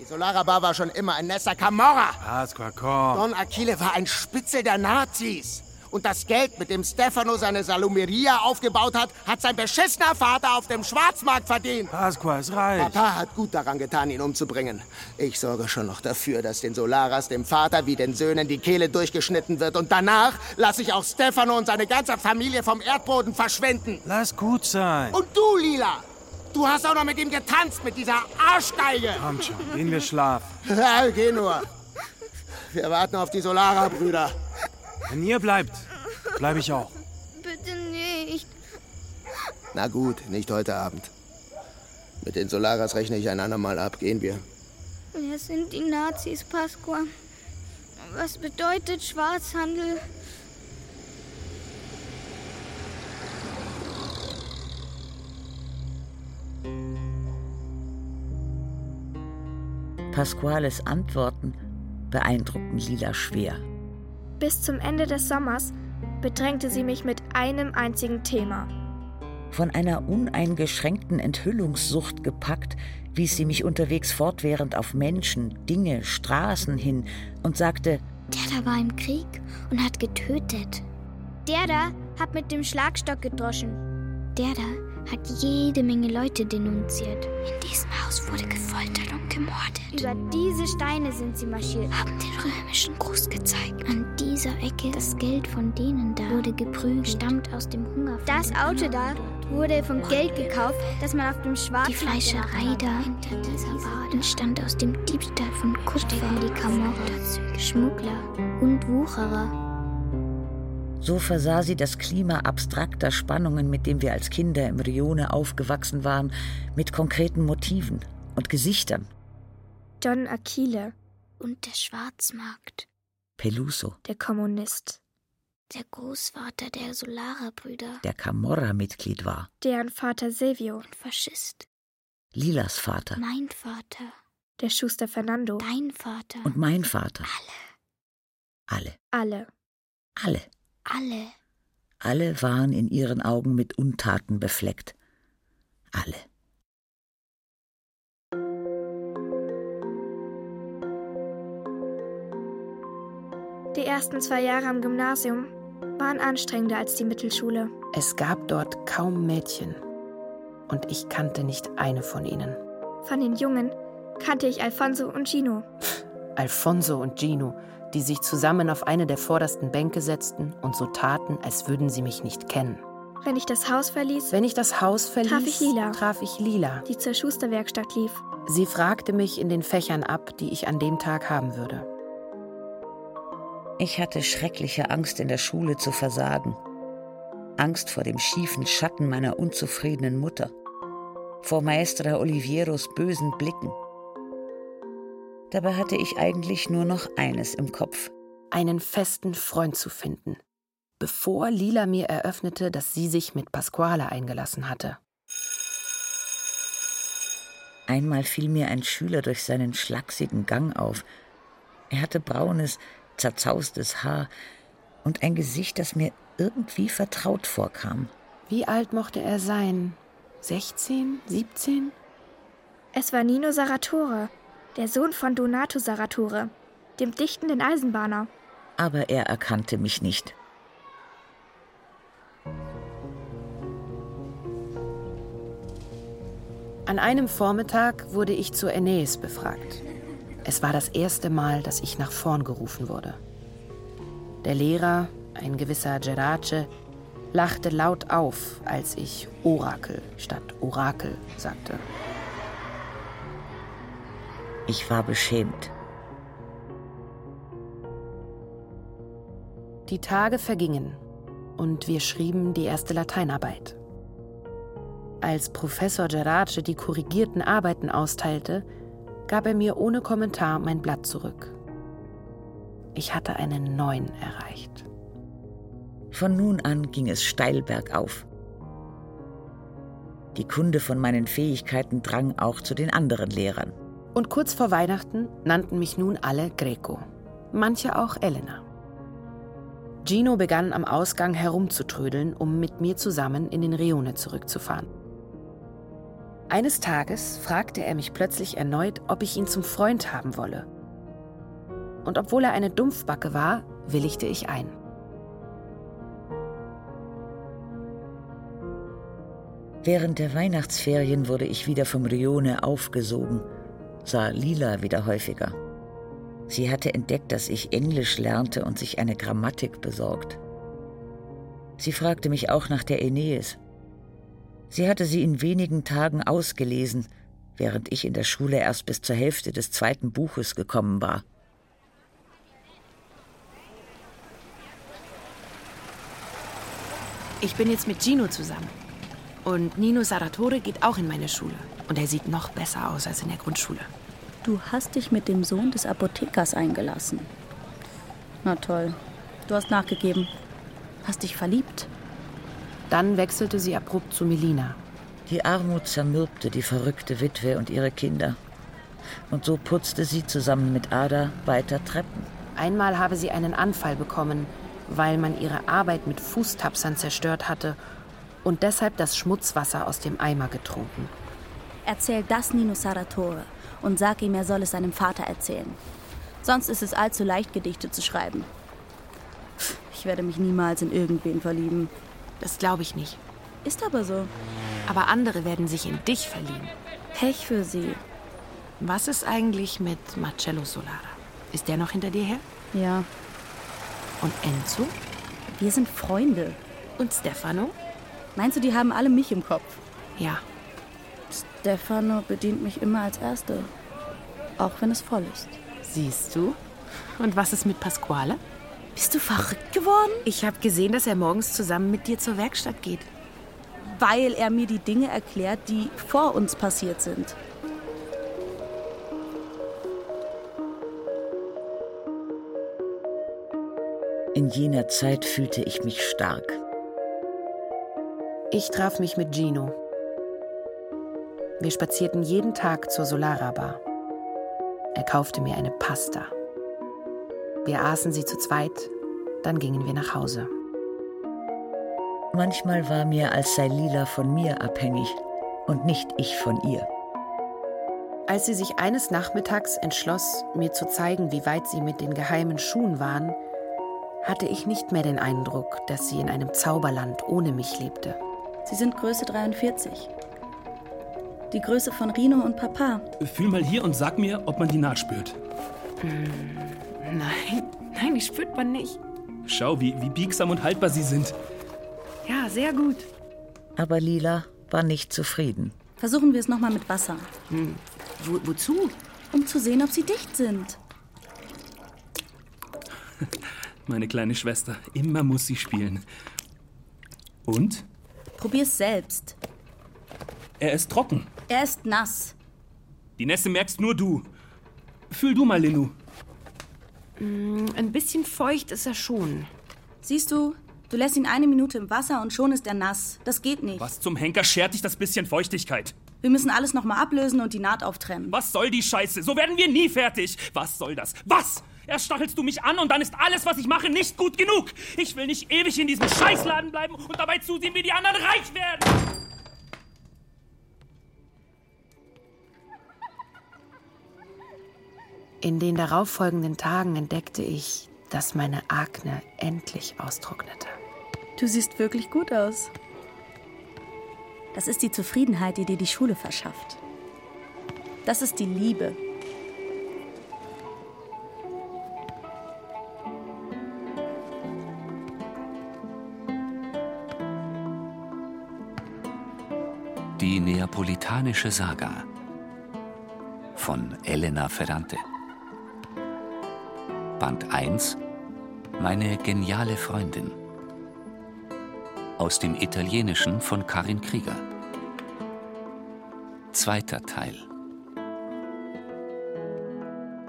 Die Solara Bar war schon immer ein Nessa Camorra. Pasqua, komm. Don Achille war ein Spitzel der Nazis. Und das Geld, mit dem Stefano seine Salumeria aufgebaut hat, hat sein beschissener Vater auf dem Schwarzmarkt verdient. Pasqua, es reicht. Papa hat gut daran getan, ihn umzubringen. Ich sorge schon noch dafür, dass den Solaras, dem Vater wie den Söhnen, die Kehle durchgeschnitten wird. Und danach lasse ich auch Stefano und seine ganze Familie vom Erdboden verschwinden. Lass gut sein. Und du, Lila, du hast auch noch mit ihm getanzt, mit dieser Arschgeige. Komm schon, gehen wir schlafen. Ja, geh nur. Wir warten auf die Solara-Brüder. Wenn ihr bleibt, bleibe ich auch. Bitte nicht. Na gut, nicht heute Abend. Mit den Solaras rechne ich ein andermal ab. Gehen wir. Wer sind die Nazis, Pasqua? Was bedeutet Schwarzhandel? Pasquales Antworten beeindruckten Lila schwer. Bis zum Ende des Sommers bedrängte sie mich mit einem einzigen Thema. Von einer uneingeschränkten Enthüllungssucht gepackt, wies sie mich unterwegs fortwährend auf Menschen, Dinge, Straßen hin und sagte, Der da war im Krieg und hat getötet. Der da hat mit dem Schlagstock gedroschen. Der da hat jede Menge Leute denunziert. In diesem Haus wurde gefoltert und gemordet. Über diese Steine sind sie marschiert. Haben den römischen Gruß gezeigt. An dieser Ecke das Geld von denen da wurde geprügelt. Stammt aus dem Hunger. Das Auto da wurde vom Geld gekauft, das man auf dem Schwarzen... Die Fleischerei da hinter dieser Bar entstand aus dem Diebstahl von Kupfer. die Kamorra, Schmuggler und Wucherer. So versah sie das Klima abstrakter Spannungen, mit dem wir als Kinder im Rione aufgewachsen waren, mit konkreten Motiven und Gesichtern. Don Achille, Und der Schwarzmarkt. Peluso, der Kommunist, Der Großvater der Solara-Brüder. der Camorra-Mitglied war, deren Vater Silvio, Und Faschist. Lilas Vater Mein Vater. der Schuster Fernando, Dein Vater. und mein Vater. Alle, alle. alle, Alle. Alle waren in ihren Augen mit Untaten befleckt. Alle. Die ersten zwei Jahre am Gymnasium waren anstrengender als die Mittelschule. Es gab dort kaum Mädchen. Und ich kannte nicht eine von ihnen. Von den Jungen kannte ich Alfonso und Gino. Alfonso und Gino, die sich zusammen auf eine der vordersten Bänke setzten und so taten, als würden sie mich nicht kennen. Wenn ich das Haus verließ, Wenn ich das Haus verließ, traf ich Lila, traf ich Lila. die zur Schusterwerkstatt lief. Sie fragte mich in den Fächern ab, die ich an dem Tag haben würde. Ich hatte schreckliche Angst, in der Schule zu versagen. Angst vor dem schiefen Schatten meiner unzufriedenen Mutter. Vor Maestra Olivieros bösen Blicken. Dabei hatte ich eigentlich nur noch eines im Kopf. Einen festen Freund zu finden, bevor Lila mir eröffnete, dass sie sich mit Pasquale eingelassen hatte. Einmal fiel mir ein Schüler durch seinen schlachsigen Gang auf. Er hatte braunes, zerzaustes Haar und ein Gesicht, das mir irgendwie vertraut vorkam. Wie alt mochte er sein? 16? 17? Es war Nino Saratore, der Sohn von Donato Saratore, dem dichtenden Eisenbahner. Aber er erkannte mich nicht. An einem Vormittag wurde ich zur Aeneis befragt. Es war das erste Mal, dass ich nach vorn gerufen wurde. Der Lehrer, ein gewisser Gerace, lachte laut auf, als ich Orakel statt Orakel sagte. Ich war beschämt. Die Tage vergingen und wir schrieben die erste Lateinarbeit. Als Professor Gerace die korrigierten Arbeiten austeilte, gab er mir ohne Kommentar mein Blatt zurück. Ich hatte einen Neun erreicht. Von nun an ging es steil bergauf. Die Kunde von meinen Fähigkeiten drang auch zu den anderen Lehrern. Und kurz vor Weihnachten nannten mich nun alle Greco, manche auch Elena. Gino begann am Ausgang herumzutrödeln, um mit mir zusammen in den Rione zurückzufahren. Eines Tages fragte er mich plötzlich erneut, ob ich ihn zum Freund haben wolle. Und obwohl er eine Dumpfbacke war, willigte ich ein. Während der Weihnachtsferien wurde ich wieder vom Rione aufgesogen, sah Lila wieder häufiger. Sie hatte entdeckt, dass ich Englisch lernte und sich eine Grammatik besorgt. Sie fragte mich auch nach der Aeneis. Sie hatte sie in wenigen Tagen ausgelesen, während ich in der Schule erst bis zur Hälfte des zweiten Buches gekommen war. Ich bin jetzt mit Gino zusammen. Und Nino Saratore geht auch in meine Schule. Und er sieht noch besser aus als in der Grundschule. Du hast dich mit dem Sohn des Apothekers eingelassen. Na toll. Du hast nachgegeben. Hast dich verliebt. Dann wechselte sie abrupt zu Melina. Die Armut zermürbte die verrückte Witwe und ihre Kinder. Und so putzte sie zusammen mit Ada weiter Treppen. Einmal habe sie einen Anfall bekommen, weil man ihre Arbeit mit Fußtapsern zerstört hatte und deshalb das Schmutzwasser aus dem Eimer getrunken. Erzähl das Nino Saratore und sag ihm, er soll es seinem Vater erzählen. Sonst ist es allzu leicht, Gedichte zu schreiben. Ich werde mich niemals in irgendwen verlieben. Das glaube ich nicht. Ist aber so. Aber andere werden sich in dich verlieben. Pech für sie. Was ist eigentlich mit Marcello Solara? Ist der noch hinter dir her? Ja. Und Enzo? Wir sind Freunde. Und Stefano? Meinst du, die haben alle mich im Kopf? Ja. Stefano bedient mich immer als Erste. Auch wenn es voll ist. Siehst du? Und was ist mit Pasquale? Bist du verrückt geworden? Ich habe gesehen, dass er morgens zusammen mit dir zur Werkstatt geht. Weil er mir die Dinge erklärt, die vor uns passiert sind. In jener Zeit fühlte ich mich stark. Ich traf mich mit Gino. Wir spazierten jeden Tag zur Solara Bar. Er kaufte mir eine Pasta. Wir aßen sie zu zweit, dann gingen wir nach Hause. Manchmal war mir, als sei Lila von mir abhängig und nicht ich von ihr. Als sie sich eines Nachmittags entschloss, mir zu zeigen, wie weit sie mit den geheimen Schuhen waren, hatte ich nicht mehr den Eindruck, dass sie in einem Zauberland ohne mich lebte. Sie sind Größe 43. Die Größe von Rino und Papa. Fühl mal hier und sag mir, ob man die nachspürt. Hm, nein, nein, die spürt man nicht. Schau, wie, wie biegsam und haltbar sie sind. Ja, sehr gut. Aber Lila war nicht zufrieden. Versuchen wir es nochmal mit Wasser. Hm. Wo, wozu? Um zu sehen, ob sie dicht sind. Meine kleine Schwester, immer muss sie spielen. Und? Probier's selbst. Er ist trocken. Er ist nass. Die Nässe merkst nur du. Fühl du mal, Linu. Mm, ein bisschen feucht ist er schon. Siehst du, du lässt ihn eine Minute im Wasser und schon ist er nass. Das geht nicht. Was zum Henker schert dich das bisschen Feuchtigkeit? Wir müssen alles nochmal ablösen und die Naht auftrennen. Was soll die Scheiße? So werden wir nie fertig. Was soll das? Was? Erst stachelst du mich an und dann ist alles, was ich mache, nicht gut genug. Ich will nicht ewig in diesem Scheißladen bleiben und dabei zusehen, wie die anderen reich werden. In den darauffolgenden Tagen entdeckte ich, dass meine Akne endlich austrocknete. Du siehst wirklich gut aus. Das ist die Zufriedenheit, die dir die Schule verschafft. Das ist die Liebe. Die neapolitanische Saga von Elena Ferrante. Band 1 Meine geniale Freundin. Aus dem Italienischen von Karin Krieger. Zweiter Teil.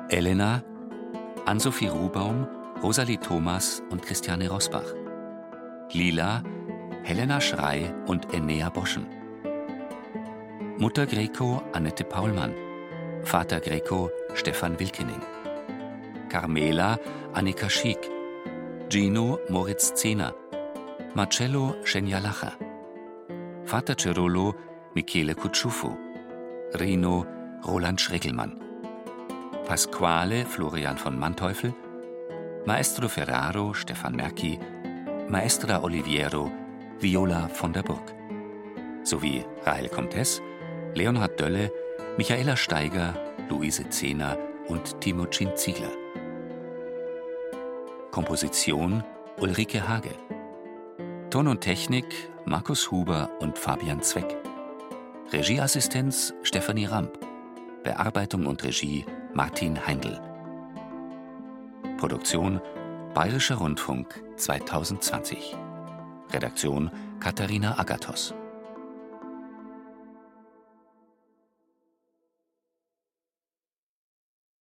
Elena, Ann-Sophie Rubaum, Rosalie Thomas und Christiane Rosbach. Lila, Helena Schrei und Enea Boschen. Mutter Greco Annette Paulmann. Vater Greco Stefan Wilkening. Carmela Annika Schick. Gino Moritz Zehner. Marcello Schenja Lacher. Vater Cerullo Michele Kutschufu. Rino Roland Schregelmann. Pasquale Florian von Manteuffel. Maestro Ferraro Stefan Merki. Maestra Oliviero Viola von der Burg. Sowie Rahel Comtes, Leonhard Dölle, Michaela Steiger, Luise Zehner und Timocin Ziegler. Komposition Ulrike Hage. Ton und Technik Markus Huber und Fabian Zweck. Regieassistenz Stefanie Ramp. Bearbeitung und Regie Martin Heindl. Produktion Bayerischer Rundfunk 2020. Redaktion Katharina Agathos.